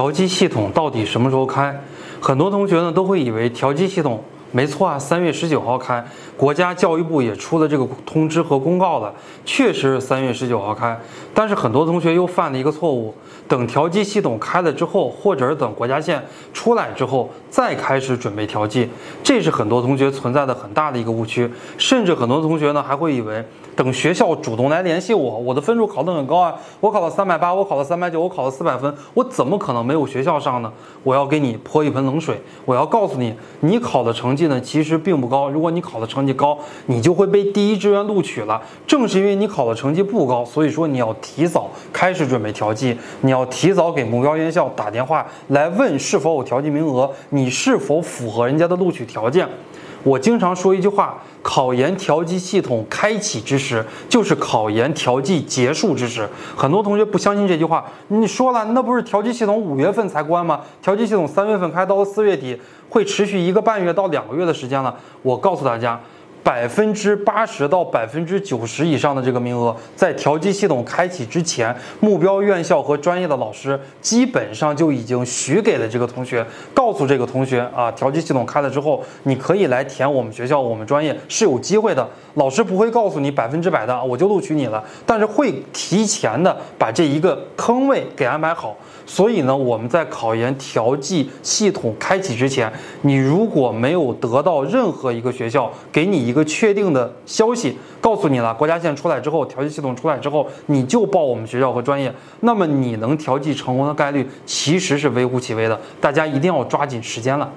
调机系统到底什么时候开？很多同学呢都会以为调机系统没错啊，三月十九号开，国家教育部也出了这个通知和公告了，确实是三月十九号开。但是很多同学又犯了一个错误，等调剂系统开了之后，或者是等国家线出来之后再开始准备调剂，这是很多同学存在的很大的一个误区。甚至很多同学呢还会以为。等学校主动来联系我，我的分数考得很高啊，我考了三百八，我考了三百九，我考了四百分，我怎么可能没有学校上呢？我要给你泼一盆冷水，我要告诉你，你考的成绩绩呢其实并不高。如果你考的成绩高，你就会被第一志愿录取了。正是因为你考的成绩不高，所以说你要提早开始准备调剂，你要提早给目标院校打电话来问是否有调剂名额，你是否符合人家的录取条件。我经常说一句话：考研调剂系统开启之时，就是考研调剂结束之时。很多同学不相信这句话，你说了，那不是调剂系统五月份才关吗？调剂系统三月份开，到了四月底会持续一个半月到两个月的时间了。我告诉大家。百分之八十到百分之九十以上的这个名额，在调剂系统开启之前，目标院校和专业的老师基本上就已经许给了这个同学，告诉这个同学啊，调剂系统开了之后，你可以来填我们学校，我们专业是有机会的。老师不会告诉你百分之百的我就录取你了，但是会提前的把这一个坑位给安排好。所以呢，我们在考研调剂系统开启之前，你如果没有得到任何一个学校给你一个确定的消息，告诉你了国家线出来之后，调剂系统出来之后，你就报我们学校和专业，那么你能调剂成功的概率其实是微乎其微的。大家一定要抓紧时间了。